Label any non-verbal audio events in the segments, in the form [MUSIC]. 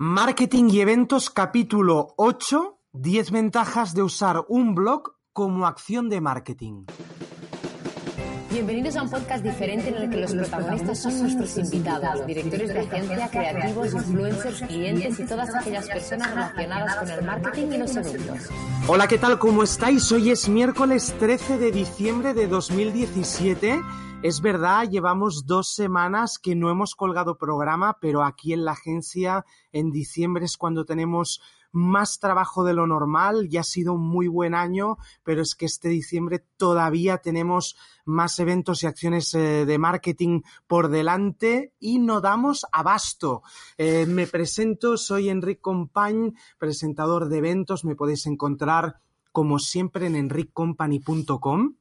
Marketing y eventos capítulo 8, 10 ventajas de usar un blog como acción de marketing. Bienvenidos a un podcast diferente en el que los protagonistas son nuestros invitados, directores de agencia, creativos, influencers, clientes y todas aquellas personas relacionadas con el marketing y los eventos. Hola, ¿qué tal? ¿Cómo estáis? Hoy es miércoles 13 de diciembre de 2017. Es verdad, llevamos dos semanas que no hemos colgado programa, pero aquí en la agencia en diciembre es cuando tenemos más trabajo de lo normal, ya ha sido un muy buen año, pero es que este diciembre todavía tenemos más eventos y acciones eh, de marketing por delante y no damos abasto. Eh, me presento, soy Enric Compañ, presentador de eventos, me podéis encontrar como siempre en enriccompany.com.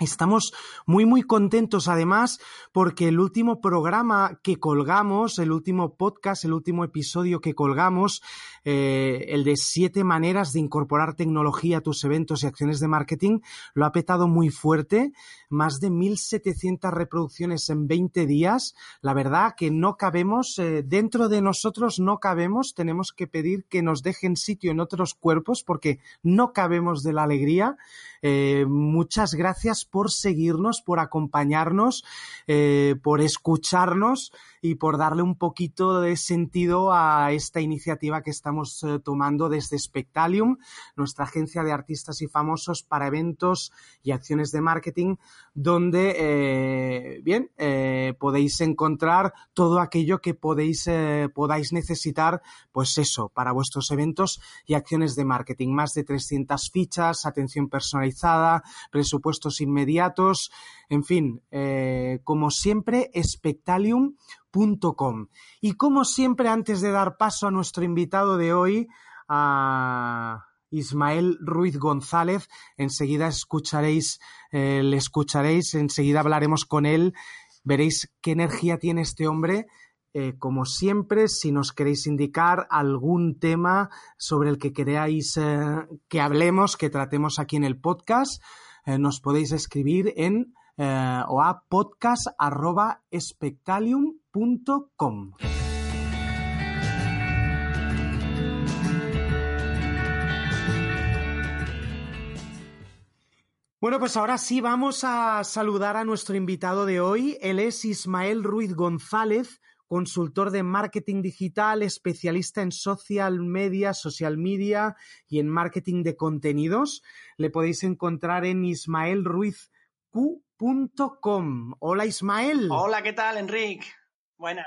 Estamos muy muy contentos además porque el último programa que colgamos, el último podcast, el último episodio que colgamos, eh, el de siete maneras de incorporar tecnología a tus eventos y acciones de marketing, lo ha petado muy fuerte, más de 1.700 reproducciones en 20 días. La verdad que no cabemos, eh, dentro de nosotros no cabemos, tenemos que pedir que nos dejen sitio en otros cuerpos porque no cabemos de la alegría. Eh, muchas gracias por seguirnos, por acompañarnos, eh, por escucharnos y por darle un poquito de sentido a esta iniciativa que estamos tomando desde Spectalium, nuestra agencia de artistas y famosos para eventos y acciones de marketing, donde, eh, bien, eh, podéis encontrar todo aquello que podéis, podáis necesitar, pues eso, para vuestros eventos y acciones de marketing. Más de 300 fichas, atención personalizada, presupuestos inmediatos, en fin, como siempre, Spectalium y como siempre, antes de dar paso a nuestro invitado de hoy, a Ismael Ruiz González, enseguida escucharéis, eh, le escucharéis, enseguida hablaremos con él, veréis qué energía tiene este hombre. Eh, como siempre, si nos queréis indicar algún tema sobre el que queráis eh, que hablemos, que tratemos aquí en el podcast, nos podéis escribir en o bueno, pues ahora sí vamos a saludar a nuestro invitado de hoy. Él es Ismael Ruiz González, consultor de marketing digital, especialista en social media, social media y en marketing de contenidos. Le podéis encontrar en ismaelruizq.com. Hola Ismael. Hola, ¿qué tal, Enrique?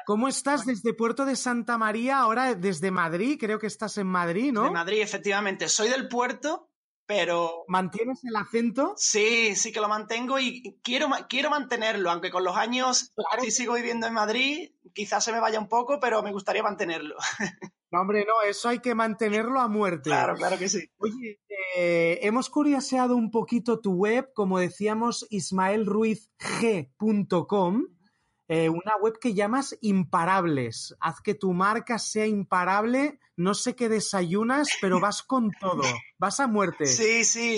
¿Cómo estás desde Puerto de Santa María? Ahora desde Madrid, creo que estás en Madrid, ¿no? De Madrid, efectivamente. Soy del puerto, pero... ¿Mantienes el acento? Sí, sí que lo mantengo y quiero, quiero mantenerlo, aunque con los años, si sigo viviendo en Madrid, quizás se me vaya un poco, pero me gustaría mantenerlo. [LAUGHS] No, hombre, no, eso hay que mantenerlo a muerte. Claro, claro que sí. Oye, eh, hemos curioseado un poquito tu web, como decíamos, ismaelruizg.com eh, una web que llamas Imparables. Haz que tu marca sea imparable. No sé qué desayunas, pero vas con todo. Vas a muerte. Sí, sí.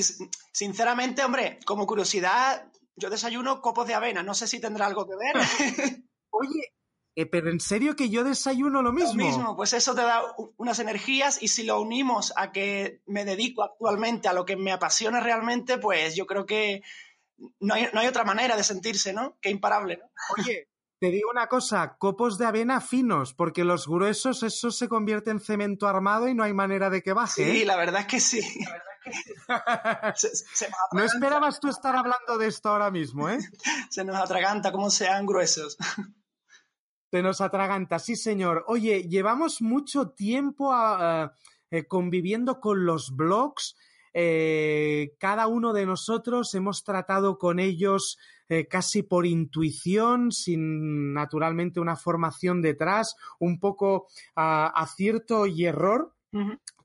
Sinceramente, hombre, como curiosidad, yo desayuno copos de avena. No sé si tendrá algo que ver. [LAUGHS] Oye, eh, pero en serio que yo desayuno lo mismo. Lo mismo, pues eso te da unas energías y si lo unimos a que me dedico actualmente a lo que me apasiona realmente, pues yo creo que no hay, no hay otra manera de sentirse, ¿no? Que imparable, ¿no? Oye, te digo una cosa, copos de avena finos, porque los gruesos, eso se convierte en cemento armado y no hay manera de que baje. Sí, ¿eh? la verdad es que sí. [LAUGHS] no esperabas tú estar hablando de esto ahora mismo, ¿eh? [LAUGHS] se nos atraganta como sean gruesos. se nos atraganta, sí, señor. Oye, llevamos mucho tiempo eh, conviviendo con los blogs eh, cada uno de nosotros hemos tratado con ellos eh, casi por intuición, sin naturalmente una formación detrás, un poco acierto y error.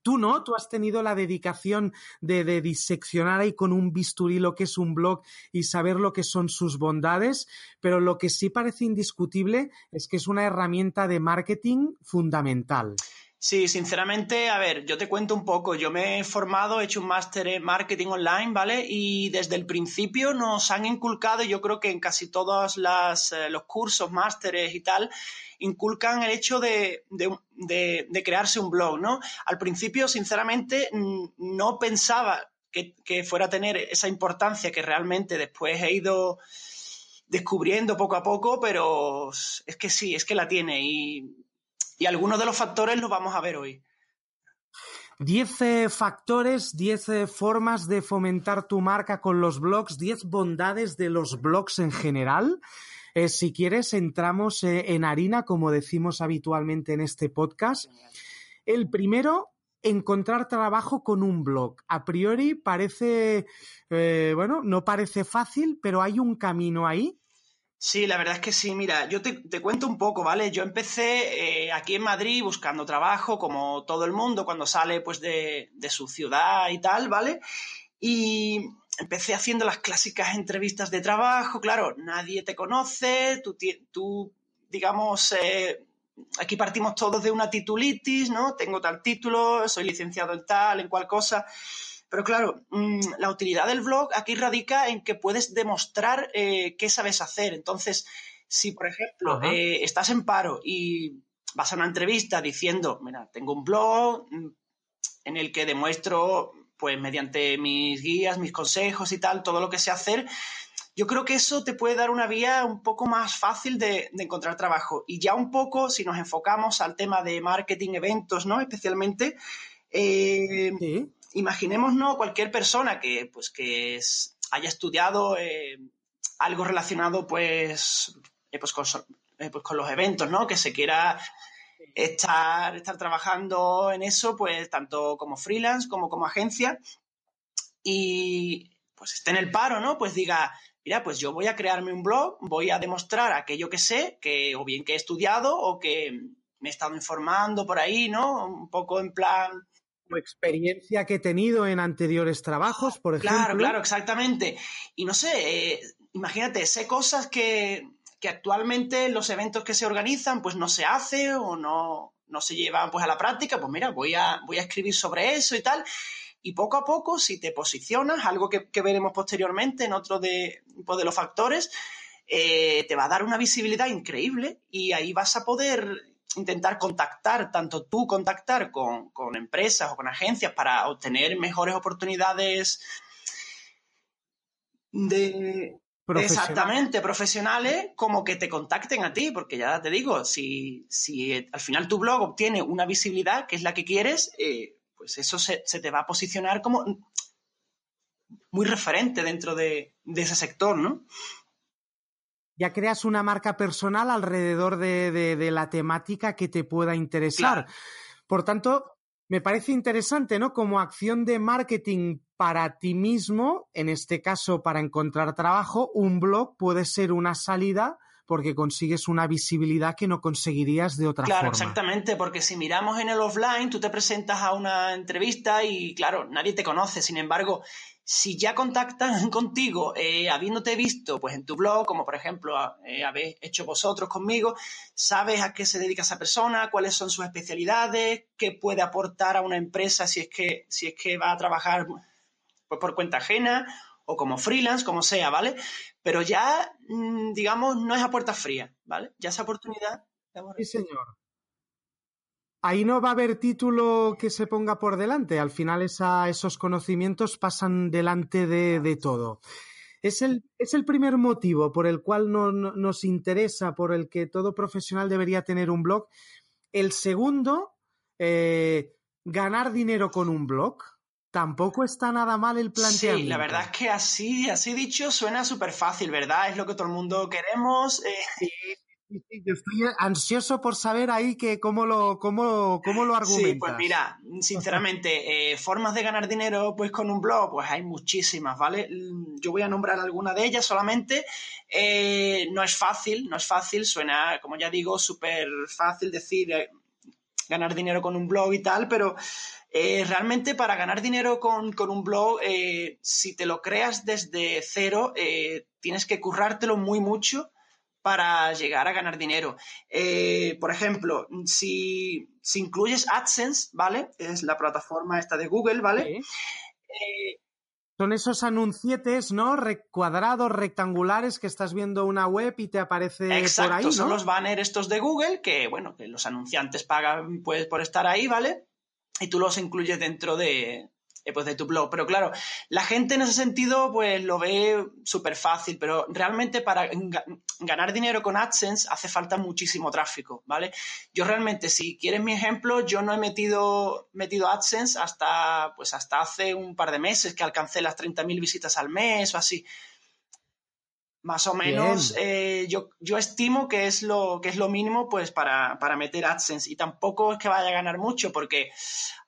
Tú no, tú has tenido la dedicación de, de, diseccionar ahí con un bisturí lo que es un blog y saber lo que son sus bondades, pero lo que sí parece indiscutible es que es una herramienta de marketing fundamental. Sí, sinceramente, a ver, yo te cuento un poco. Yo me he formado, he hecho un máster en marketing online, ¿vale? Y desde el principio nos han inculcado, yo creo que en casi todos eh, los cursos, másteres y tal, inculcan el hecho de, crearse un blog, ¿no? Al principio, sinceramente, no pensaba que, que fuera a tener esa importancia que realmente después he ido descubriendo poco a poco, pero es que sí, es que la tiene y y algunos de los factores los vamos a ver hoy. Diez eh, factores, diez eh, formas de fomentar tu marca con los blogs, diez bondades de los blogs en general. Eh, si quieres, entramos en harina, como decimos habitualmente en este podcast. El primero, encontrar trabajo con un blog. A priori parece, bueno, no parece fácil, pero hay un camino ahí Sí, la verdad es que sí. Mira, yo te, cuento un poco, ¿vale? Yo empecé eh, aquí en Madrid buscando trabajo, como todo el mundo, cuando sale pues de, su ciudad y tal, ¿vale? Y empecé haciendo las clásicas entrevistas de trabajo. Claro, nadie te conoce, tú, digamos, eh, aquí partimos todos de una titulitis, ¿no? Tengo tal título, soy licenciado en tal, en cual cosa. Pero claro, mm, la utilidad del blog aquí radica en que puedes demostrar eh, qué sabes hacer. Entonces, si por ejemplo eh, estás en paro y vas a una entrevista diciendo, mira, tengo un blog mm, en el que demuestro, pues mediante mis guías, mis consejos y tal, todo lo que sé hacer, yo creo que eso te puede dar una vía un poco más fácil de, encontrar trabajo. Y ya un poco, si nos enfocamos al tema de marketing, eventos, ¿no? Especialmente, eh, imaginémonos cualquier persona que, pues, que haya estudiado eh, algo relacionado pues, eh, pues, eh, pues, con, los eventos, ¿no? Que se quiera estar, estar trabajando en eso, pues tanto como freelance como como agencia y pues esté en el paro, ¿no? Pues diga, mira, pues yo voy a crearme un blog, voy a demostrar aquello que sé, que o bien que he estudiado o que me he estado informando por ahí, ¿no? Un poco en plan experiencia que he tenido en anteriores trabajos, por ejemplo. Claro, claro, exactamente. Y no sé, eh, imagínate, sé cosas que, actualmente los eventos que se organizan pues no se hace o no, no se llevan pues a la práctica, pues mira, voy a, voy a escribir sobre eso y tal. Y poco a poco, si te posicionas, algo que, veremos posteriormente en otro de, pues, de los factores, eh, te va a dar una visibilidad increíble y ahí vas a poder intentar contactar, tanto tú contactar con, empresas o con agencias para obtener mejores oportunidades de, exactamente profesionales como que te contacten a ti, porque ya te digo, si, si al final tu blog obtiene una visibilidad que es la que quieres, eh, pues eso se, te va a posicionar como muy referente dentro de, de ese sector, ¿no? Ya creas una marca personal alrededor de, la temática que te pueda interesar. Por tanto, me parece interesante, ¿no? Como acción de marketing para ti mismo, en este caso para encontrar trabajo, un blog puede ser una salida porque consigues una visibilidad que no conseguirías de otra forma. Claro, exactamente, porque si miramos en el offline, tú te presentas a una entrevista y, claro, nadie te conoce. Sin embargo, si ya contactan [LAUGHS] contigo eh, habiéndote visto pues en tu blog, como por ejemplo eh, habéis hecho vosotros conmigo, sabes a qué se dedica esa persona, cuáles son sus especialidades, qué puede aportar a una empresa si es que, si es que va a trabajar pues, por cuenta ajena o como freelance, como sea, ¿vale? Pero ya, mm, digamos, no es a puerta fría, ¿vale? Ya esa oportunidad. Sí, señor ahí no va a haber título que se ponga por delante. Al final esos conocimientos pasan delante de, todo. Es el, es el, primer motivo por el cual no, nos interesa, por el que todo profesional debería tener un blog. El segundo, eh, ganar dinero con un blog. Tampoco está nada mal el planteamiento. Sí, la verdad es que así, así dicho suena súper fácil, ¿verdad? Es lo que todo el mundo queremos. Eh. Sí, yo estoy ansioso por saber ahí que cómo lo, cómo, cómo lo argumentas. Sí, pues mira, sinceramente, eh, formas de ganar dinero pues con un blog, pues hay muchísimas, ¿vale? Yo voy a nombrar alguna de ellas solamente. Eh, no es fácil, no es fácil, suena, como ya digo, súper fácil decir ganar dinero con un blog y tal, pero realmente para ganar dinero con, con un blog, si te lo creas desde cero, tienes que currártelo muy mucho para llegar a ganar dinero. Eh, por ejemplo, si, si, incluyes AdSense, ¿vale? Es la plataforma esta de Google, ¿vale? Eh, son esos anuncietes, ¿no? cuadrados, rectangulares que estás viendo una web y te aparece por ahí, ¿no? son los banners estos de Google que, bueno, que los anunciantes pagan pues, por estar ahí, ¿vale? Y tú los incluyes dentro de, eh, pues de tu blog. Pero claro, la gente en ese sentido pues lo ve súper fácil, pero realmente para ganar dinero con AdSense hace falta muchísimo tráfico, ¿vale? Yo realmente, si quieres mi ejemplo, yo no he metido, metido AdSense hasta, pues hasta hace un par de meses que alcancé las 30.000 visitas al mes o así. Más o menos, eh, yo, yo estimo que es lo, que es lo mínimo pues para, para meter AdSense. Y tampoco es que vaya a ganar mucho porque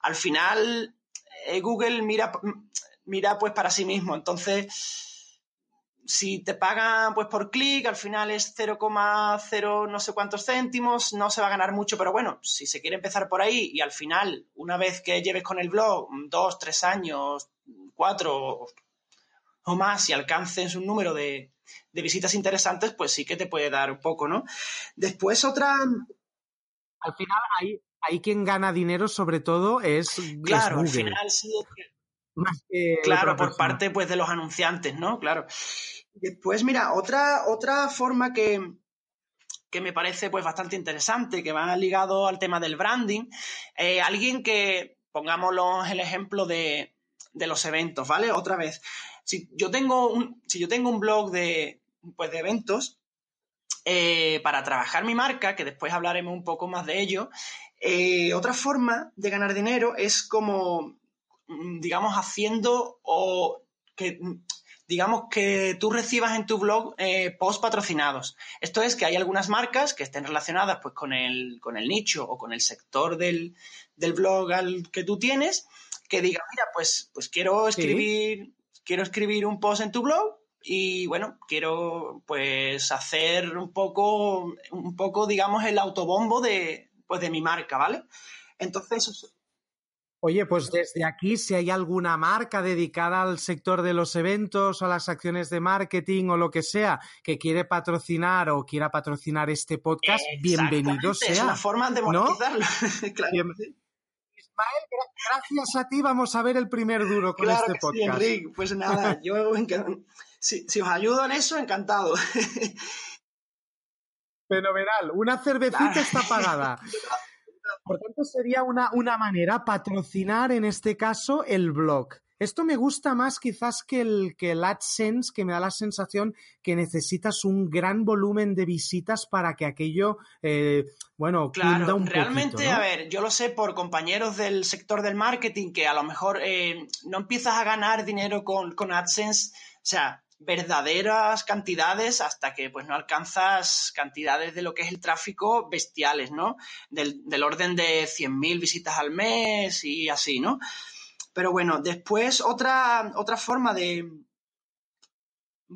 al final eh, Google mira, mira pues para sí mismo. Entonces, si te pagan pues por clic, al final es 0,0 no sé cuántos céntimos, no se va a ganar mucho, pero bueno, si se quiere empezar por ahí y al final, una vez que lleves con el blog dos, tres años, cuatro o más y alcances un número de, visitas interesantes, pues sí que te puede dar un poco, ¿no? Después otra... Al final ahí, ahí quien gana dinero sobre todo es claro al final sí más que claro por parte pues de los anunciantes no claro. Después mira otra otra forma que que me parece pues bastante interesante que va ligado al tema del branding eh, alguien que pongámoslo el ejemplo de, de los eventos vale otra vez si yo tengo un si yo tengo un blog de pues de eventos eh, para trabajar mi marca, que después hablaremos un poco más de ello, eh, otra forma de ganar dinero es como, mm, digamos, haciendo o que, mm, digamos, que tú recibas en tu blog eh, post patrocinados. Esto es que hay algunas marcas que estén relacionadas pues, con, el, con el nicho o con el sector del, blog al que tú tienes, que digan, mira, pues, pues quiero escribir, quiero escribir un post en tu blog y bueno, quiero pues hacer un poco, un poco, digamos, el autobombo de, pues, de mi marca, ¿vale? Entonces... Oye, pues desde aquí, si hay alguna marca dedicada al sector de los eventos o a las acciones de marketing o lo que sea que quiere patrocinar o quiera patrocinar este podcast, bienvenido sea. Es una forma de monetizarlo. [LAUGHS] Gracias a ti vamos a ver el primer duro con este podcast. Sí, Enrique. Pues nada, [LAUGHS] yo si, si, os ayudo en eso, encantado. [LAUGHS] Fenomenal. Una cervecita está pagada. [LAUGHS] Por tanto, sería una, una manera patrocinar en este caso el blog. Esto me gusta más quizás que el, que el AdSense, que me da la sensación que necesitas un gran volumen de visitas para que aquello, eh, bueno, claro, un realmente, a ver, yo lo sé por compañeros del sector del marketing que a lo mejor eh, no empiezas a ganar dinero con, con AdSense, o sea, verdaderas cantidades hasta que pues no alcanzas cantidades de lo que es el tráfico bestiales, ¿no? Del, orden de 100.000 visitas al mes y así, ¿no? Pero bueno, después otra, otra forma de,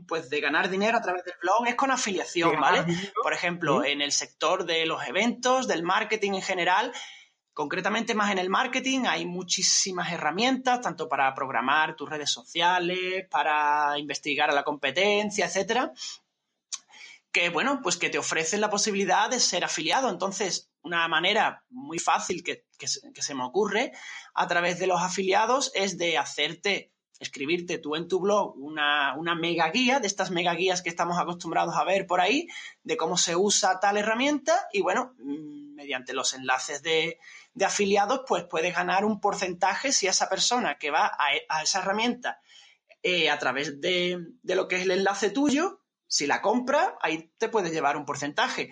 pues de ganar dinero a través del blog es con afiliación, ¿vale? Por ejemplo, en el sector de los eventos, del marketing en general, Concretamente más en el marketing hay muchísimas herramientas, tanto para programar tus redes sociales, para investigar a la competencia, etcétera, que bueno, pues que te ofrecen la posibilidad de ser afiliado. Entonces, una manera muy fácil que, se me ocurre a través de los afiliados es de hacerte escribirte tú en tu blog una, una, mega guía, de estas mega guías que estamos acostumbrados a ver por ahí, de cómo se usa tal herramienta y bueno, mm, mediante los enlaces de, de afiliados, pues puedes ganar un porcentaje si esa persona que va a, esa herramienta eh, a través de, lo que es el enlace tuyo, si la compra, ahí te puedes llevar un porcentaje.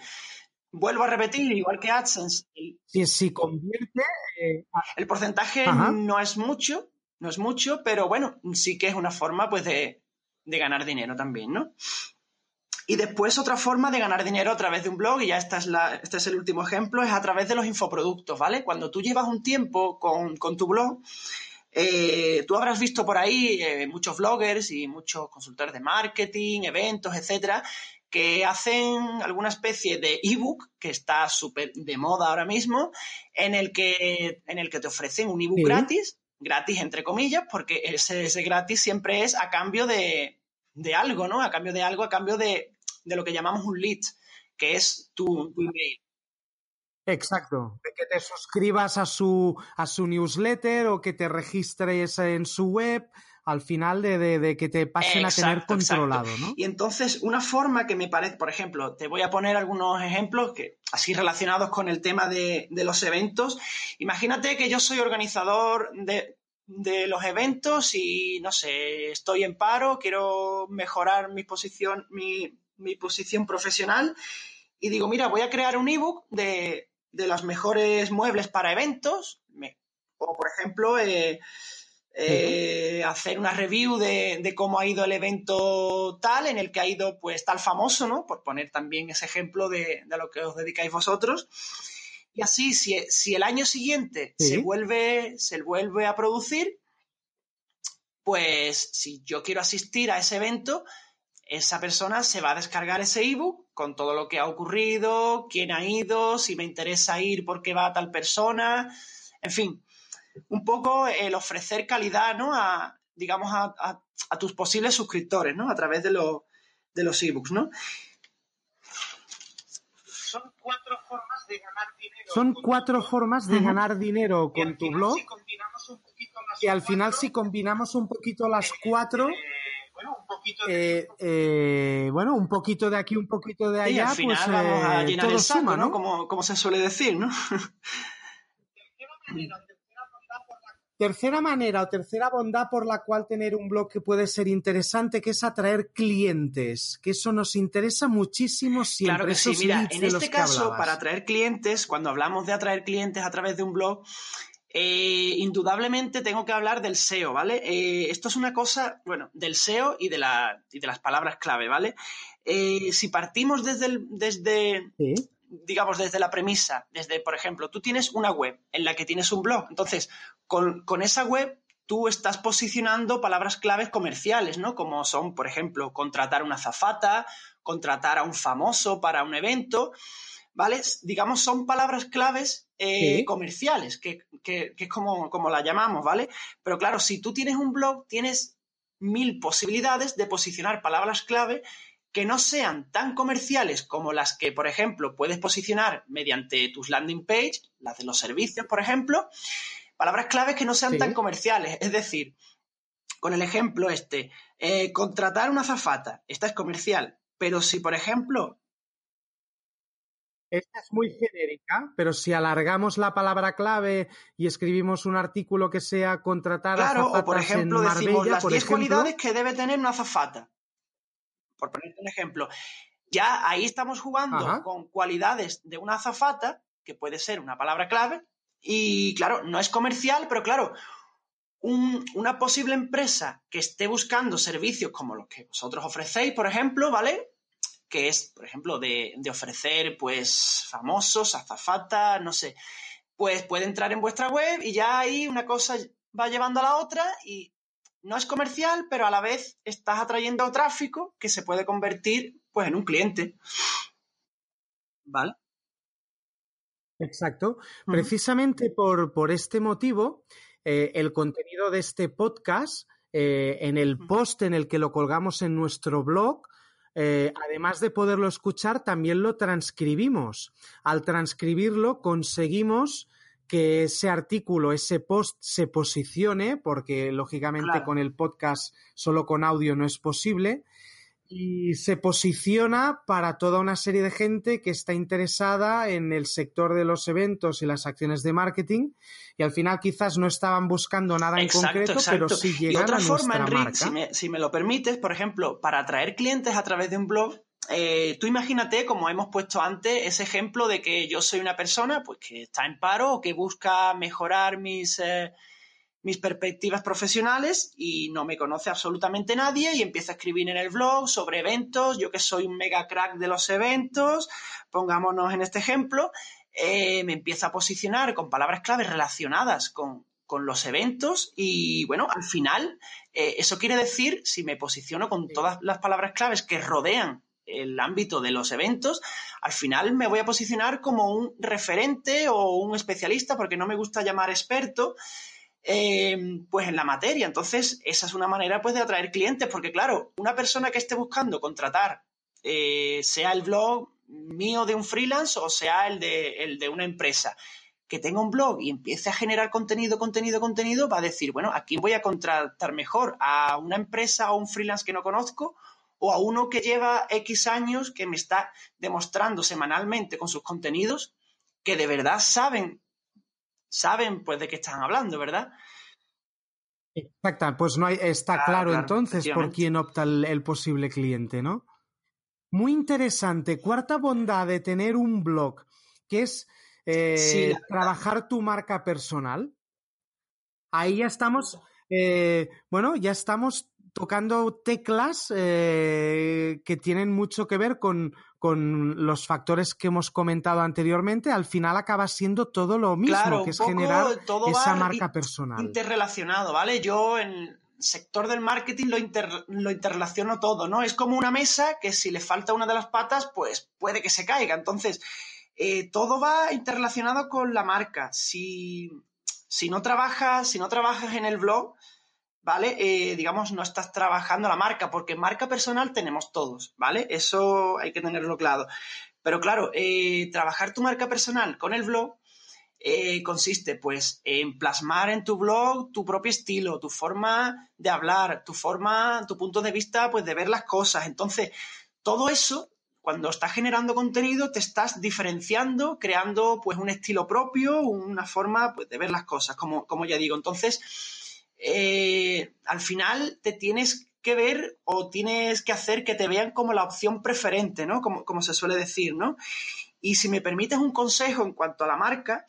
Vuelvo a repetir, igual que AdSense. Si, si convierte. Eh, el porcentaje no es mucho, no es mucho, pero bueno, sí que es una forma pues de, de ganar dinero también, ¿no? Y después otra forma de ganar dinero a través de un blog, y ya esta es la, este es el último ejemplo, es a través de los infoproductos, ¿vale? Cuando tú llevas un tiempo con, tu blog, eh, tú habrás visto por ahí eh, muchos bloggers y muchos consultores de marketing, eventos, etcétera, que hacen alguna especie de ebook que está súper de moda ahora mismo, en el que, en el que te ofrecen un ebook gratis, gratis entre comillas, porque ese, ese gratis siempre es a cambio de, de algo, ¿no? A cambio de algo, a cambio de de lo que llamamos un lead, que es tu, email. Exacto, de que te suscribas a su, a su newsletter o que te registres en su web, al final de, que te pasen a tener controlado, ¿no? Y entonces, una forma que me parece, por ejemplo, te voy a poner algunos ejemplos que así relacionados con el tema de, de los eventos. Imagínate que yo soy organizador de, de los eventos y no sé, estoy en paro, quiero mejorar mi posición, mi, mi posición profesional y digo, mira, voy a crear un ebook de, de los mejores muebles para eventos. o, por ejemplo, eh, eh, hacer una review de, de, cómo ha ido el evento tal, en el que ha ido pues tal famoso, ¿no? Por poner también ese ejemplo de, de lo que os dedicáis vosotros. Y así, si, el año siguiente se, vuelve, se vuelve a producir, pues si yo quiero asistir a ese evento, esa persona se va a descargar ese ebook con todo lo que ha ocurrido, quién ha ido, si me interesa ir porque va a tal persona, en fin, un poco el ofrecer calidad, ¿no? A, digamos, a, tus posibles suscriptores, ¿no? A través de, de los ebooks, ¿no? Son cuatro formas de ganar dinero. Son cuatro formas de ganar dinero con tu blog. y al final, si combinamos un poquito las cuatro. Eh, bueno, un poquito de... Eh, eh, bueno, un poquito de aquí, un poquito de allá, al final pues vamos a llenar el saco, ¿no? Como, como, se suele decir, ¿no? [LAUGHS] Tercera manera o tercera bondad por la cual tener un blog que puede ser interesante, que es atraer clientes, que eso nos interesa muchísimo siempre. Claro que sí, mira, en este caso, para atraer clientes, cuando hablamos de atraer clientes a través de un blog, eh, indudablemente tengo que hablar del SEO, ¿vale? Eh, esto es una cosa, bueno, del SEO y de, la, y de las palabras clave, ¿vale? Eh, si partimos desde, el, desde digamos, desde la premisa, desde, por ejemplo, tú tienes una web en la que tienes un blog, entonces, con, esa web tú estás posicionando palabras claves comerciales, ¿no? Como son, por ejemplo, contratar una zafata, contratar a un famoso para un evento, ¿vale? Digamos, son palabras claves eh, comerciales, que, que, es como, como la llamamos, ¿vale? Pero claro, si tú tienes un blog, tienes mil posibilidades de posicionar palabras clave que no sean tan comerciales como las que, por ejemplo, puedes posicionar mediante tus landing page, las de los servicios, por ejemplo, palabras claves que no sean tan comerciales. Es decir, con el ejemplo este, eh, contratar una zafata, esta es comercial, pero si, por ejemplo... Esta es muy genérica, pero si alargamos la palabra clave y escribimos un artículo que sea contratar a Claro, o por ejemplo, decimos las 10 cualidades que debe tener una zafata por ponerte un ejemplo, ya ahí estamos jugando con cualidades de una azafata, que puede ser una palabra clave, y claro, no es comercial, pero claro, una posible empresa que esté buscando servicios como los que vosotros ofrecéis, por ejemplo, ¿vale? Que es, por ejemplo, de, de ofrecer, pues, famosos, azafatas, no sé, pues puede entrar en vuestra web y ya ahí una cosa va llevando a la otra y no es comercial, pero a la vez estás atrayendo tráfico que se puede convertir pues, en un cliente. ¿Vale? Exacto. Precisamente por, este motivo, eh, el contenido de este podcast, eh, en el post en el que lo colgamos en nuestro blog, eh, además de poderlo escuchar, también lo transcribimos. Al transcribirlo, conseguimos que ese artículo, ese post se posicione, porque lógicamente con el podcast solo con audio no es posible, y se posiciona para toda una serie de gente que está interesada en el sector de los eventos y las acciones de marketing y al final quizás no estaban buscando nada en concreto, pero sí llegan y otra forma, Enrique, Si me, si me lo permites, por ejemplo, para atraer clientes a través de un blog, eh, tú imagínate, como hemos puesto antes, ese ejemplo de que yo soy una persona pues, que está en paro o que busca mejorar mis, eh, mis perspectivas profesionales y no me conoce absolutamente nadie y empieza a escribir en el blog sobre eventos, yo que soy un mega crack de los eventos, pongámonos en este ejemplo, eh, me empieza a posicionar con palabras claves relacionadas con, con los eventos y bueno, al final eso quiere decir, si me posiciono con todas las palabras claves que rodean el ámbito de los eventos, al final me voy a posicionar como un referente o un especialista, porque no me gusta llamar experto, eh, pues en la materia. Entonces, esa es una manera pues de atraer clientes, porque claro, una persona que esté buscando contratar eh, sea el blog mío de un freelance o sea el de, el de una empresa que tenga un blog y empiece a generar contenido, contenido, contenido, va a decir, bueno, ¿a quién voy a contratar mejor? ¿A una empresa o un freelance que no conozco? ¿O a uno que lleva X años que me está demostrando semanalmente con sus contenidos que de verdad saben, saben pues de qué están hablando, ¿verdad? Exacto, pues no hay, está claro, entonces por quién opta el, posible cliente, ¿no? Muy interesante. Cuarta bondad de tener un blog, que es eh, trabajar tu marca personal. Ahí ya estamos, eh, bueno, ya estamos tocando teclas eh, que tienen mucho que ver con, con, los factores que hemos comentado anteriormente. Al final acaba siendo todo lo mismo, que es generar esa marca personal. Interrelacionado, ¿vale? Yo en sector del marketing lo, lo interrelaciono todo, ¿no? Es como una mesa que si le falta una de las patas, pues puede que se caiga. Entonces, eh, todo va interrelacionado con la marca. Si, si, no trabajas, si no trabajas en el blog, ¿vale? Eh, digamos, no estás trabajando la marca, porque marca personal tenemos todos, ¿vale? Eso hay que tenerlo claro. Pero claro, eh, trabajar tu marca personal con el blog consiste pues en plasmar en tu blog tu propio estilo, tu forma de hablar, tu forma, tu punto de vista pues de ver las cosas. Entonces, todo eso cuando estás generando contenido te estás diferenciando, creando pues un estilo propio, una forma pues, de ver las cosas, como, como ya digo. Entonces, eh, al final te tienes que ver o tienes que hacer que te vean como la opción preferente, ¿no? Como, como se suele decir, ¿no? Y si me permites un consejo en cuanto a la marca,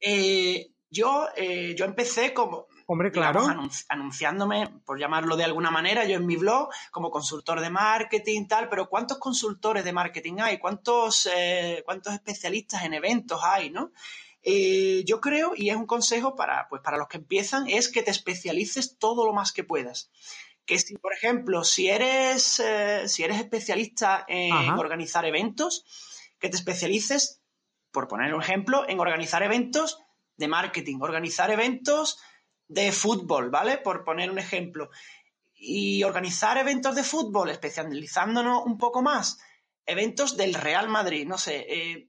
eh, yo, eh, yo empecé como, Hombre, claro. anunciándome, por llamarlo de alguna manera, yo en mi blog, como consultor de marketing, tal, pero ¿cuántos consultores de marketing hay? ¿Cuántos, eh, cuántos especialistas en eventos hay, no? Eh, yo creo, y es un consejo para, pues, para los que empiezan, es que te especialices todo lo más que puedas. Que si, por ejemplo, si eres, eh, si eres especialista en organizar eventos, que te especialices, por poner un ejemplo, en organizar eventos de marketing, organizar eventos de fútbol, ¿vale? Por poner un ejemplo. Y organizar eventos de fútbol, especializándonos un poco más, eventos del Real Madrid, no sé. Eh,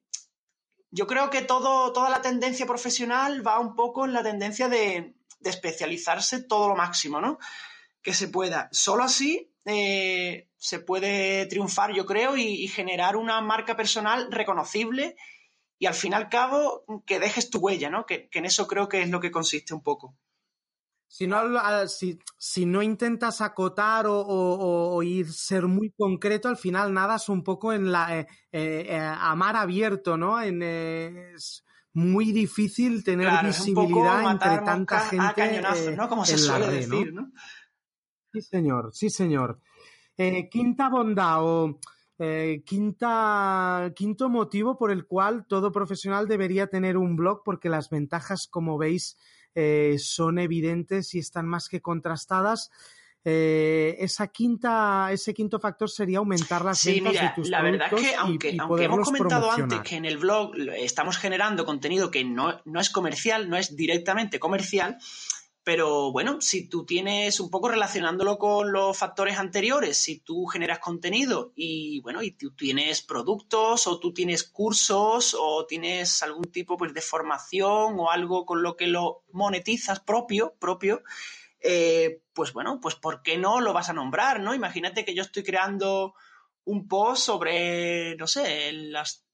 yo creo que todo, toda la tendencia profesional va un poco en la tendencia de, especializarse todo lo máximo, ¿no? Que se pueda. Solo así eh, se puede triunfar, yo creo, y, generar una marca personal reconocible y al fin y al cabo que dejes tu huella, ¿no? que en eso creo que es lo que consiste un poco. Si no, si, no intentas acotar o, ir ser muy concreto, al final nadas un poco en la eh, eh, a mar abierto, ¿no? es muy difícil tener visibilidad entre tanta gente. ¿no? Como se suele decir, ¿no? Sí, señor, sí, señor. Eh, quinta bondad o quinta, quinto motivo por el cual todo profesional debería tener un blog, porque las ventajas, como veis, eh, son evidentes y están más que contrastadas. Eh, esa quinta, ese quinto factor sería aumentar las ventas de tus la verdad es que aunque, aunque hemos comentado antes que en el blog estamos generando contenido que no, no es comercial, no es directamente comercial, pero bueno, si tú tienes un poco relacionándolo con los factores anteriores, si tú generas contenido y bueno, y tú tienes productos o tú tienes cursos o tienes algún tipo pues, de formación o algo con lo que lo monetizas propio, propio, eh, pues bueno, pues ¿por qué no lo vas a nombrar, no? Imagínate que yo estoy creando un post sobre, no sé, las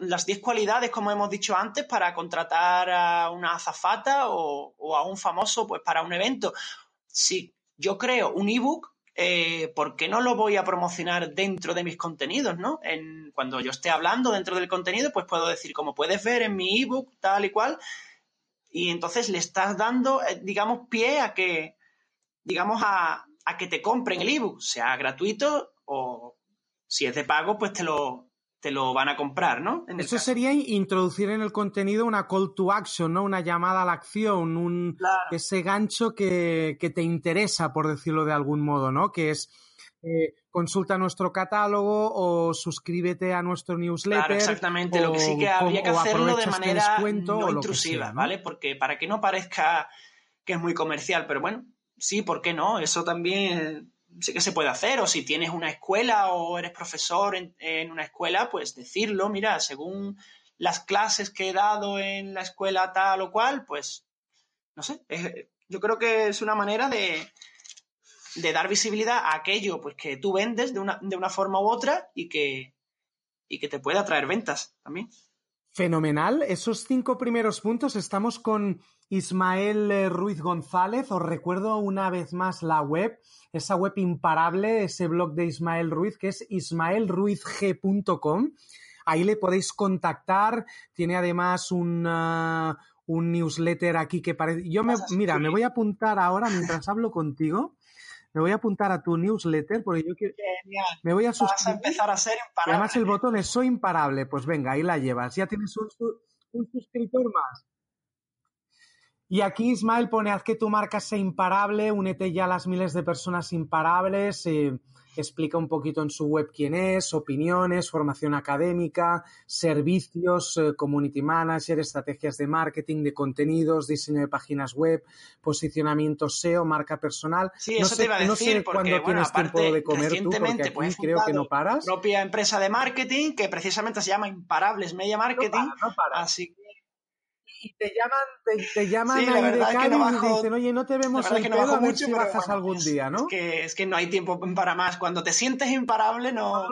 las 10 cualidades, como hemos dicho antes, para contratar a una azafata o, a un famoso pues, para un evento. Si yo creo un ebook, eh, ¿por qué no lo voy a promocionar dentro de mis contenidos? ¿no? Cuando yo esté hablando dentro del contenido, pues puedo decir, como puedes ver en mi ebook, tal y cual, y entonces le estás dando, eh, digamos, pie a que, digamos, a, a que te compren el ebook, sea gratuito o si es de pago, pues te lo, te lo van a comprar, ¿no? Eso sería introducir en el contenido una call to action, ¿no? Una llamada a la acción, un, ese gancho que, te interesa, por decirlo de algún modo, ¿no? Que es eh, consulta nuestro catálogo o suscríbete a nuestro newsletter. Claro, exactamente. lo que sí que habría que hacerlo de este manera no intrusiva, ¿vale? Porque para que no parezca que es muy comercial, pero bueno, sí, ¿por qué no? Eso también que se puede hacer, o si tienes una escuela o eres profesor en, una escuela, pues decirlo, mira, según las clases que he dado en la escuela tal o cual, pues, no sé, yo creo que es una manera de, de, dar visibilidad a aquello pues, que tú vendes de una, de una forma u otra y que, y que te pueda traer ventas también. Fenomenal. Esos cinco primeros puntos estamos con Ismael eh, Ruiz González. Os recuerdo una vez más la web, esa web imparable, ese blog de Ismael Ruiz, que es ismaelruizg.com. Ahí le podéis contactar. Tiene además un, un newsletter aquí que parece. Yo me, mira, me voy a apuntar ahora mientras hablo contigo me voy a apuntar a tu newsletter porque yo quiero. Me voy a suscribir. Vas a empezar a ser imparable. además el botón es soy imparable. Pues venga, ahí la llevas. Ya tienes un, un suscriptor más. Y aquí Ismael pone, haz que tu marca sea imparable, únete ya a las miles de personas imparables. Eh, explica un poquito en su web quién es, opiniones, formación académica, servicios, eh, community manager, estrategias de marketing, de contenidos, diseño de páginas web, posicionamiento SEO, marca personal. Sí, no eso sé, te iba a decir, no sé cuándo tienes tiempo de comer tú, porque aquí pues, creo que no paras. propia empresa de marketing que precisamente se llama Imparables Media Marketing. Así y te llaman, te, llaman ahí de Cádiz y dicen, oye, no te vemos el pelo, a ver si bajas algún día, ¿no? Es que, es que no hay tiempo para más. Cuando te sientes imparable, no...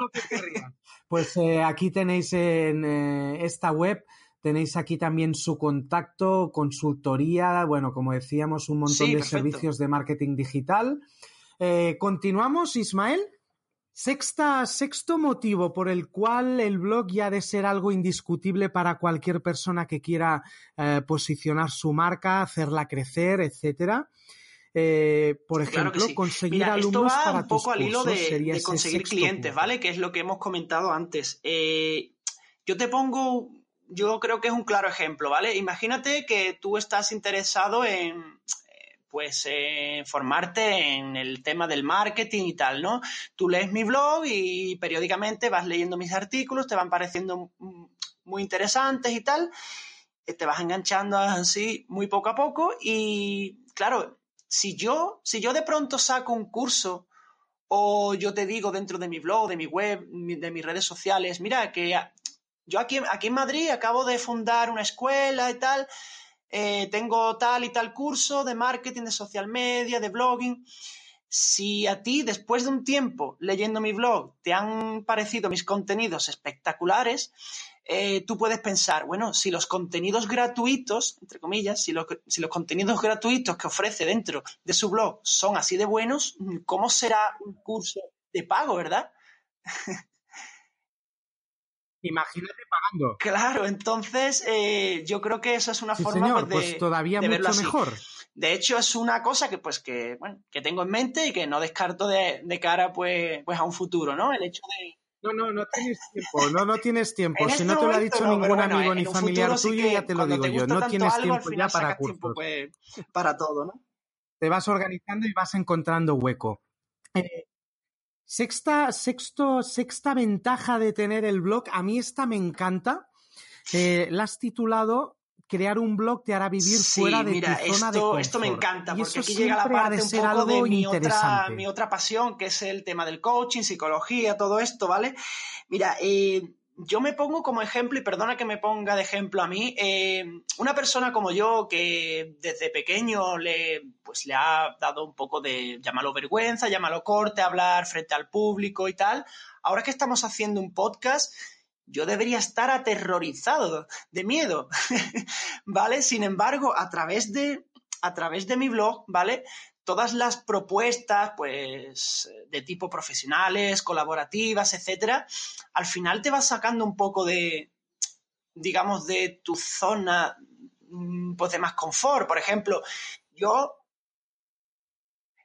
pues eh, aquí tenéis en eh, esta web Tenéis aquí también su contacto, consultoría, bueno, como decíamos, un montón de servicios de marketing digital. Eh, continuamos, Ismael. Sexta, sexto motivo por el cual el blog ya ha de ser algo indiscutible para cualquier persona que quiera eh, posicionar su marca, hacerla crecer, etcétera. Eh, por ejemplo, conseguir alumnos esto va un poco al hilo de, conseguir clientes, ¿vale? Que es lo que hemos comentado antes. Eh, yo te pongo, yo creo que es un claro ejemplo, ¿vale? Imagínate que tú estás interesado en, pues eh, formarte en el tema del marketing y tal, ¿no? Tú lees mi blog y periódicamente vas leyendo mis artículos, te van pareciendo muy interesantes y tal, eh, te vas enganchando así muy poco a poco y claro, si yo, si yo de pronto saco un curso o yo te digo dentro de mi blog, de mi web, de mis redes sociales, mira que yo aquí, aquí en Madrid acabo de fundar una escuela y tal, eh, tengo tal y tal curso de marketing, de social media, de blogging. Si a ti, después de un tiempo leyendo mi blog, te han parecido mis contenidos espectaculares, eh, tú puedes pensar, bueno, si los contenidos gratuitos, entre comillas, si, si los contenidos gratuitos que ofrece dentro de su blog son así de buenos, ¿cómo será un curso de pago, verdad? [LAUGHS] Imagínate pagando. Claro, entonces eh, yo creo que esa es una forma pues, de, pues todavía mucho mejor. De hecho, es una cosa que pues que, bueno, que tengo en mente y que no descarto de, cara pues, pues a un futuro, ¿no? El hecho de. No, no, no tienes tiempo, no, no tienes tiempo. [LAUGHS] si este no te lo ha dicho ningún amigo ni familiar tuyo, ya te lo digo yo. No tienes tiempo ya para cursos. pues, para todo, ¿no? Te vas organizando y vas encontrando hueco. Eh, Sexta, sexto, sexta ventaja de tener el blog, a mí esta me encanta. Eh, la has titulado Crear un blog te hará vivir fuera de mira, tu zona esto, de confort. Esto me encanta, porque aquí llega la parte un poco de mi otra, mi otra pasión, que es el tema del coaching, psicología, todo esto, ¿vale? Mira, eh, yo me pongo como ejemplo, y perdona que me ponga de ejemplo a mí, eh, una persona como yo que desde pequeño le, pues le ha dado un poco de, llámalo vergüenza, llámalo corte, hablar frente al público y tal, ahora que estamos haciendo un podcast, yo debería estar aterrorizado de miedo, [LAUGHS] ¿vale? Sin embargo, a través de, a través de mi blog, ¿vale? Todas las propuestas, pues, de tipo profesionales, colaborativas, etcétera, al final te vas sacando un poco de, digamos, de tu zona, mm, pues, de más confort. Por ejemplo, yo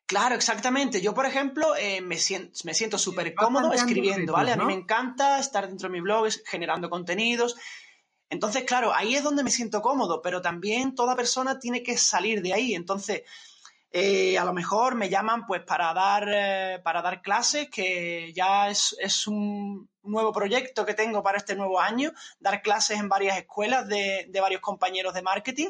Claro, exactamente. Yo, por ejemplo, eh, me siento me siento súper cómodo escribiendo, ¿vale? A mí me encanta estar dentro de mi blog generando contenidos. Entonces, claro, ahí es donde me siento cómodo, pero también toda persona tiene que salir de ahí. Entonces, eh, a lo mejor me llaman pues para dar, eh, para dar clases, que ya es, un nuevo proyecto que tengo para este nuevo año, dar clases en varias escuelas de, varios compañeros de marketing.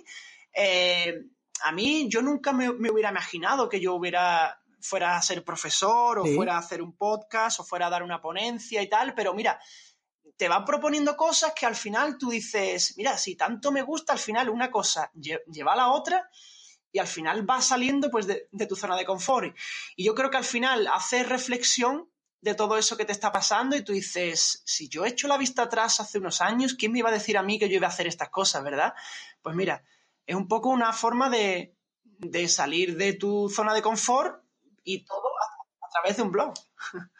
Eh, a mí yo nunca me, hubiera imaginado que yo hubiera fuera a ser profesor o fuera a hacer un podcast o fuera a dar una ponencia y tal, pero mira, te van proponiendo cosas que al final tú dices, mira, si tanto me gusta, al final una cosa lleva a la otra y al final va saliendo pues de, tu zona de confort. Y yo creo que al final haces reflexión de todo eso que te está pasando y tú dices, si yo he hecho la vista atrás hace unos años, ¿quién me iba a decir a mí que yo iba a hacer estas cosas, verdad? Pues mira, es un poco una forma de, de salir de tu zona de confort y todo a, través de un blog. [LAUGHS]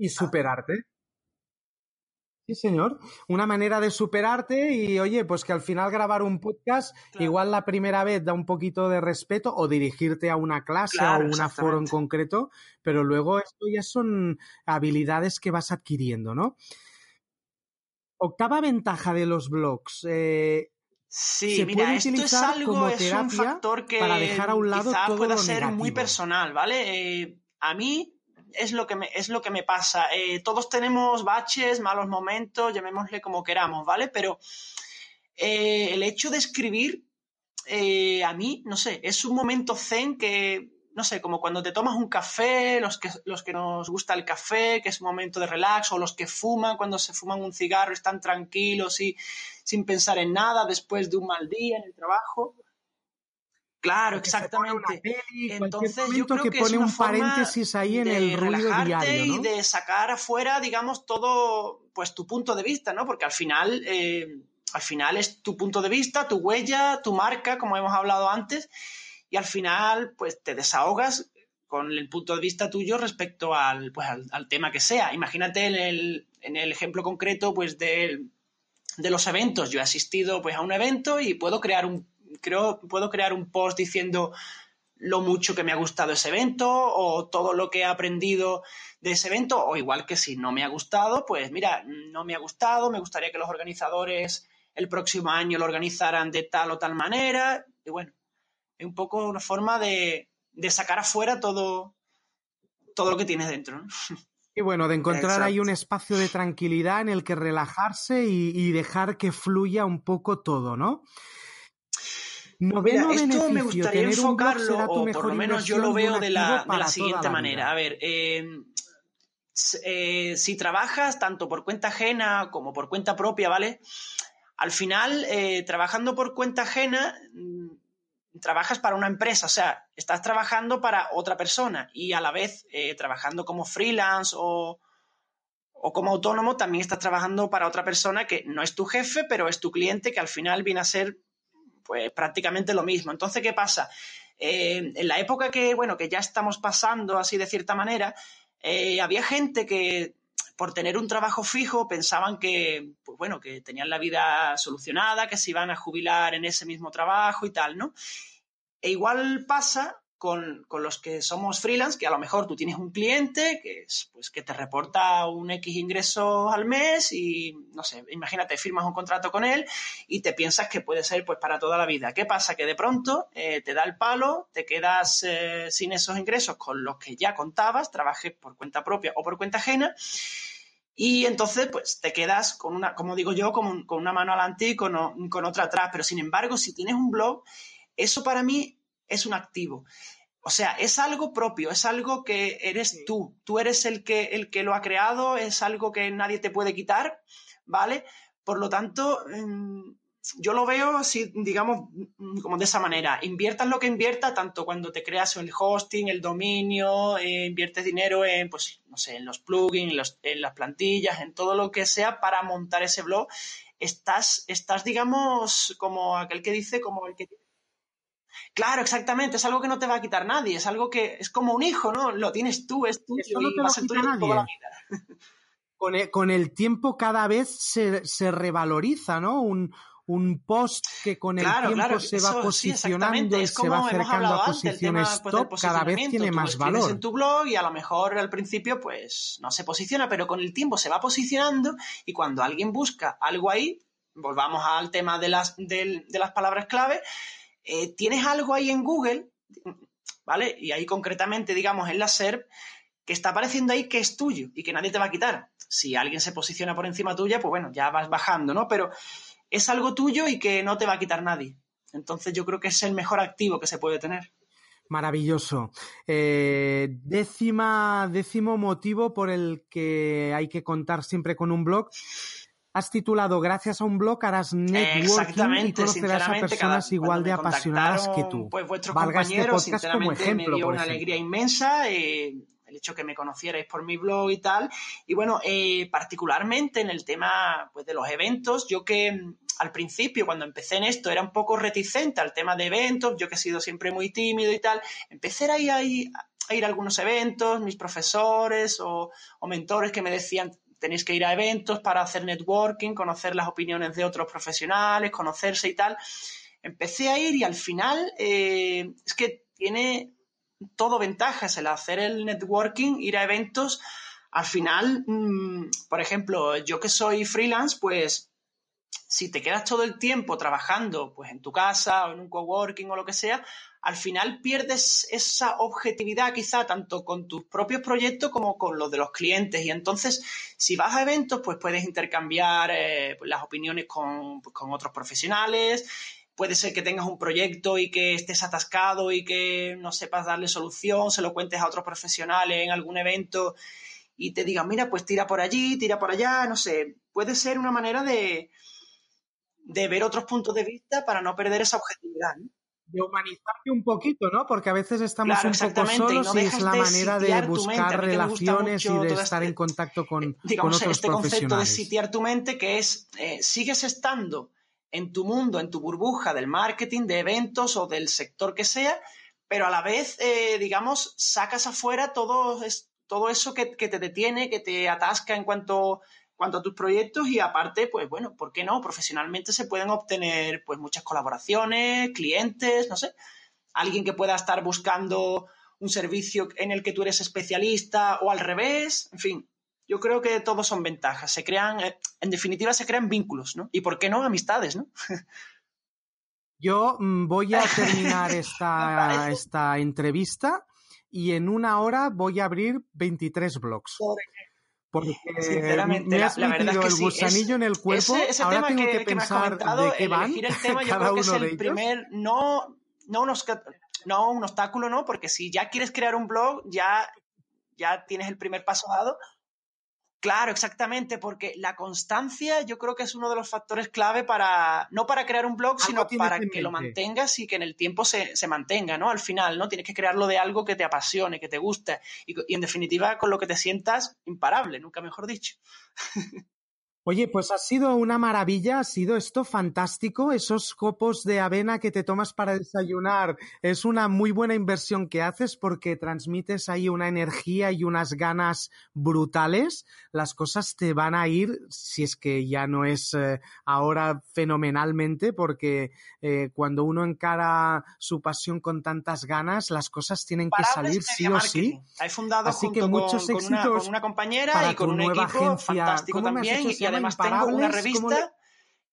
Y superarte. Sí, señor. Una manera de superarte y, oye, pues que al final grabar un podcast, igual la primera vez da un poquito de respeto o dirigirte a una clase o un foro en concreto, pero luego esto ya son habilidades que vas adquiriendo, ¿no? Octava ventaja de los blogs. Eh, sí, mira, esto es algo, es un factor que para dejar a un lado quizá pueda ser muy personal, ¿vale? Eh, a mí es lo que me, es lo que me pasa. Eh, todos tenemos baches, malos momentos, llamémosle como queramos, ¿vale? Pero eh, el hecho de escribir, eh, a mí, no sé, es un momento zen que, no sé, como cuando te tomas un café, los que, los que nos gusta el café, que es un momento de relax, o los que fuman cuando se fuman un cigarro, están tranquilos y sin pensar en nada después de un mal día en el trabajo. Claro, exactamente. Entonces yo creo que, pone un paréntesis ahí en el ruido diario, y de sacar afuera, digamos, todo, pues tu punto de vista, ¿no? Porque al final, eh, al final es tu punto de vista, tu huella, tu marca, como hemos hablado antes, y al final, pues te desahogas con el punto de vista tuyo respecto al, pues, al, tema que sea. Imagínate en el, en el ejemplo concreto, pues de, de los eventos. Yo he asistido pues a un evento y puedo crear un creo, puedo crear un post diciendo lo mucho que me ha gustado ese evento o todo lo que he aprendido de ese evento, o igual que si no me ha gustado, pues mira, no me ha gustado, me gustaría que los organizadores el próximo año lo organizaran de tal o tal manera, y bueno, es un poco una forma de, sacar afuera todo, todo lo que tienes dentro. [LAUGHS] Y bueno, de encontrar ahí un espacio de tranquilidad en el que relajarse y, y dejar que fluya un poco todo, ¿no? Mira, esto me gustaría enfocarlo, o por lo menos yo lo veo de la, siguiente manera. A ver, em, eh, si trabajas tanto por cuenta ajena como por cuenta propia, ¿vale? Al final, eh, trabajando por cuenta ajena, mm, trabajas para una empresa, o sea, estás trabajando para otra persona y a la vez eh, trabajando como freelance o, o como autónomo, también estás trabajando para otra persona que no es tu jefe, pero es tu cliente, que al final viene a ser pues prácticamente lo mismo. Entonces, ¿qué pasa? Eh, en la época que, bueno, que ya estamos pasando así de cierta manera, eh, había gente que por tener un trabajo fijo pensaban que, pues bueno, que tenían la vida solucionada, que se iban a jubilar en ese mismo trabajo y tal, ¿no? E igual pasa con, los que somos freelance, que a lo mejor tú tienes un cliente que, es, pues, que te reporta un X ingresos al mes y, no sé, imagínate, firmas un contrato con él y te piensas que puede ser pues para toda la vida. ¿Qué pasa? Que de pronto eh, te da el palo, te quedas eh, sin esos ingresos con los que ya contabas, trabajes por cuenta propia o por cuenta ajena. Y entonces, pues te quedas con una, como digo yo, con, con una mano adelante y con, con otra atrás. Pero sin embargo, si tienes un blog, eso para mí es un activo. O sea, es algo propio, es algo que eres tú, tú eres el que, el que lo ha creado, es algo que nadie te puede quitar, ¿vale? Por lo tanto, mm, yo lo veo así, digamos, mm, como de esa manera. Inviertas lo que inviertas, tanto cuando te creas el hosting, el dominio, eh, inviertes dinero en, pues, no sé, en los plugins, en, las plantillas, en todo lo que sea para montar ese blog. Estás, estás, digamos, como aquel que dice, como el que Claro, exactamente, es algo que no te va a quitar nadie, es algo que es como un hijo, ¿no? Lo tienes tú, es tuyo no y va a ser tuyo toda la vida. [LAUGHS] Con el, tiempo cada vez se, revaloriza, ¿no? Un, post que con el tiempo se va posicionando y se va acercando a posiciones pues, top, cada vez tiene más valor. en tu blog y a lo mejor al principio pues no se posiciona, pero con el tiempo se va posicionando y cuando alguien busca algo ahí, volvamos al tema de las, de las palabras clave, eh, tienes algo ahí en Google, ¿vale? Y ahí concretamente, digamos, en la SERP, que está apareciendo ahí que es tuyo y que nadie te va a quitar. Si alguien se posiciona por encima tuya, pues bueno, ya vas bajando, ¿no? Pero es algo tuyo y que no te va a quitar nadie. Entonces yo creo que es el mejor activo que se puede tener. Maravilloso. Eh, décima, décimo motivo por el que hay que contar siempre con un blog. Has titulado Gracias a un blog harás networking y conocerás a personas igual de apasionadas que tú. Pues vuestros Valga este compañeros, este podcast como ejemplo. Me dio una alegría inmensa. Eh, el hecho que me conocierais por mi blog y tal. Y bueno, eh, particularmente en el tema pues, de los eventos, yo que mm, al principio, cuando empecé en esto, era un poco reticente al tema de eventos, yo que he sido siempre muy tímido y tal, empecé a ir, a ir, a, ir a algunos eventos, mis profesores o, o mentores que me decían, tenéis que ir a eventos para hacer networking, conocer las opiniones de otros profesionales, conocerse y tal. Empecé a ir y al final eh, es que tiene todo ventajas el hacer el networking, ir a eventos. Al final, mmm, por ejemplo, yo que soy freelance, pues si te quedas todo el tiempo trabajando pues en tu casa o en un coworking o lo que sea, al final pierdes esa objetividad quizá tanto con tus propios proyectos como con los de los clientes. Y entonces, si vas a eventos, pues puedes intercambiar eh, las opiniones con, pues, con otros profesionales, puede ser que tengas un proyecto y que estés atascado y que no sepas darle solución, se lo cuentes a otros profesionales en algún evento y te digan, mira, pues tira por allí, tira por allá, no sé, puede ser una manera de, de ver otros puntos de vista para no perder esa objetividad. ¿no? De humanizarte un poquito, ¿no? Porque a veces estamos un poco solos y, es la manera de buscar relaciones y de estar en este, contacto con, eh, digamos, con otros este concepto de sitiar tu mente que es, eh, sigues estando en tu mundo, en tu burbuja del marketing, de eventos o del sector que sea, pero a la vez, eh, digamos, sacas afuera todo, todo eso que, que, te detiene, que te atasca en cuanto, cuanto a tus proyectos y aparte, pues bueno, ¿por qué no? Profesionalmente se pueden obtener pues muchas colaboraciones, clientes, no sé, alguien que pueda estar buscando un servicio en el que tú eres especialista o al revés, en fin, yo creo que todos son ventajas. Se crean, eh, en definitiva, se crean vínculos, ¿no? Y por qué no amistades, ¿no? [LAUGHS] Yo mm, voy a terminar [LAUGHS] esta, esta entrevista y en una hora voy a abrir 23 blogs. Porque Sinceramente, me has la, metido el gusanillo en el cuerpo. Ese, Ahora tema tengo que, que pensar que me de qué van el tema, yo creo que es el primer, no, no, unos, no un obstáculo, ¿no? Porque si ya quieres crear un blog, ya, ya tienes el primer paso dado, Claro, exactamente, porque la constancia yo creo que es uno de los factores clave para, no para crear un blog, sino para que lo mantengas y que en el tiempo se, se, mantenga, ¿no? Al final, ¿no? Tienes que crearlo de algo que te apasione, que te guste y, y en definitiva con lo que te sientas imparable, nunca mejor dicho. [LAUGHS] Oye, pues ha sido una maravilla, ha sido esto fantástico, esos copos de avena que te tomas para desayunar, es una muy buena inversión que haces porque transmites ahí una energía y unas ganas brutales, las cosas te van a ir, si es que ya no es eh, ahora fenomenalmente, porque eh, cuando uno encara su pasión con tantas ganas, las cosas tienen que salir sí o sí. He fundado Así junto que muchos con, éxitos con, una, con una compañera y con un equipo agencia. fantástico también además tengo una revista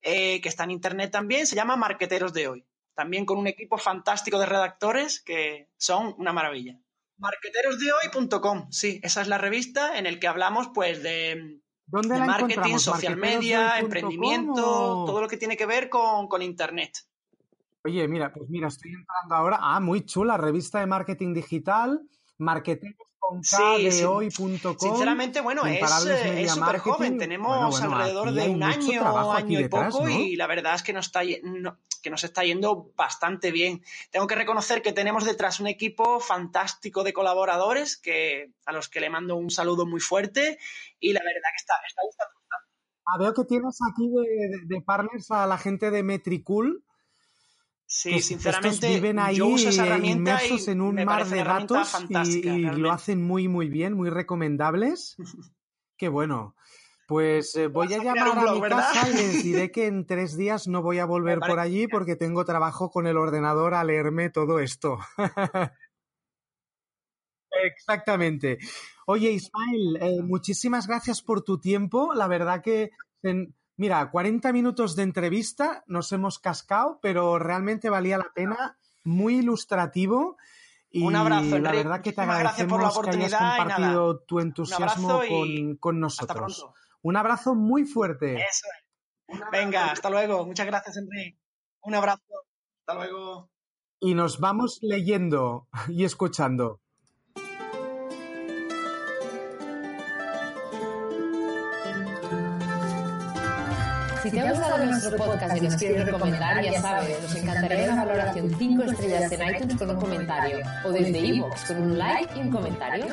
eh, que está en internet también, se llama Marqueteros de Hoy. También con un equipo fantástico de redactores que son una maravilla. Marqueterosdehoy.com, sí, esa es la revista en el que hablamos pues de, de marketing, social media, emprendimiento, todo lo que tiene que ver con, con internet. Oye, mira, pues mira, estoy entrando ahora. Ah, muy chula, revista de marketing digital, marketeros sí, Sinceramente, bueno, es súper joven. Tenemos alrededor de un año, año y poco, y la verdad es que nos, está, que nos está yendo bastante bien. Tengo que reconocer que tenemos detrás un equipo fantástico de colaboradores que, a los que le mando un saludo muy fuerte y la verdad que está, está gustando. Ah, veo que tienes aquí de, de partners a la gente de Metricool Sí, sinceramente, viven ahí inmersos en un mar de datos y, lo hacen muy, muy bien, muy recomendables. [LAUGHS] Qué bueno. Pues eh, voy a, llamar a, mi casa y les diré [LAUGHS] que en tres días no voy a volver por allí porque tengo trabajo con el ordenador a leerme todo esto. [LAUGHS] Exactamente. Oye, Ismael, eh, muchísimas gracias por tu tiempo. La verdad que Mira, 40 minutos de entrevista, nos hemos cascado, pero realmente valía la pena, muy ilustrativo. Y un abrazo, la verdad que te agradecemos por la oportunidad que hayas compartido tu entusiasmo con, con, nosotros. Un abrazo muy fuerte. Eso es. Venga, hasta luego. Muchas gracias, Enrique. Un abrazo. Hasta luego. Y nos vamos leyendo y escuchando. Te ha gustado nuestro podcast y nos quieres recomendar, ya sabes, nos encantaría una valoración 5 estrellas en iTunes con un comentario o desde iVoox con un like y un comentario.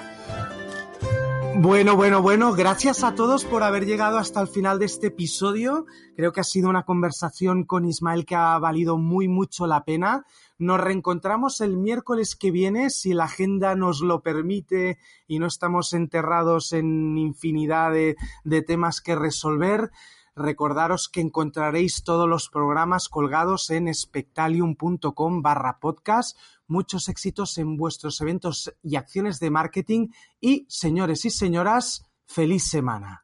Bueno, bueno, bueno, gracias a todos por haber llegado hasta el final de este episodio. Creo que ha sido una conversación con Ismael que ha valido muy mucho la pena. Nos reencontramos el miércoles que viene, si la agenda nos lo permite y no estamos enterrados en infinidad de, de temas que resolver. Recordaros que encontraréis todos los programas colgados en spectalium.com barra podcast. Muchos éxitos en vuestros eventos y acciones de marketing. Y, señores y señoras, feliz semana.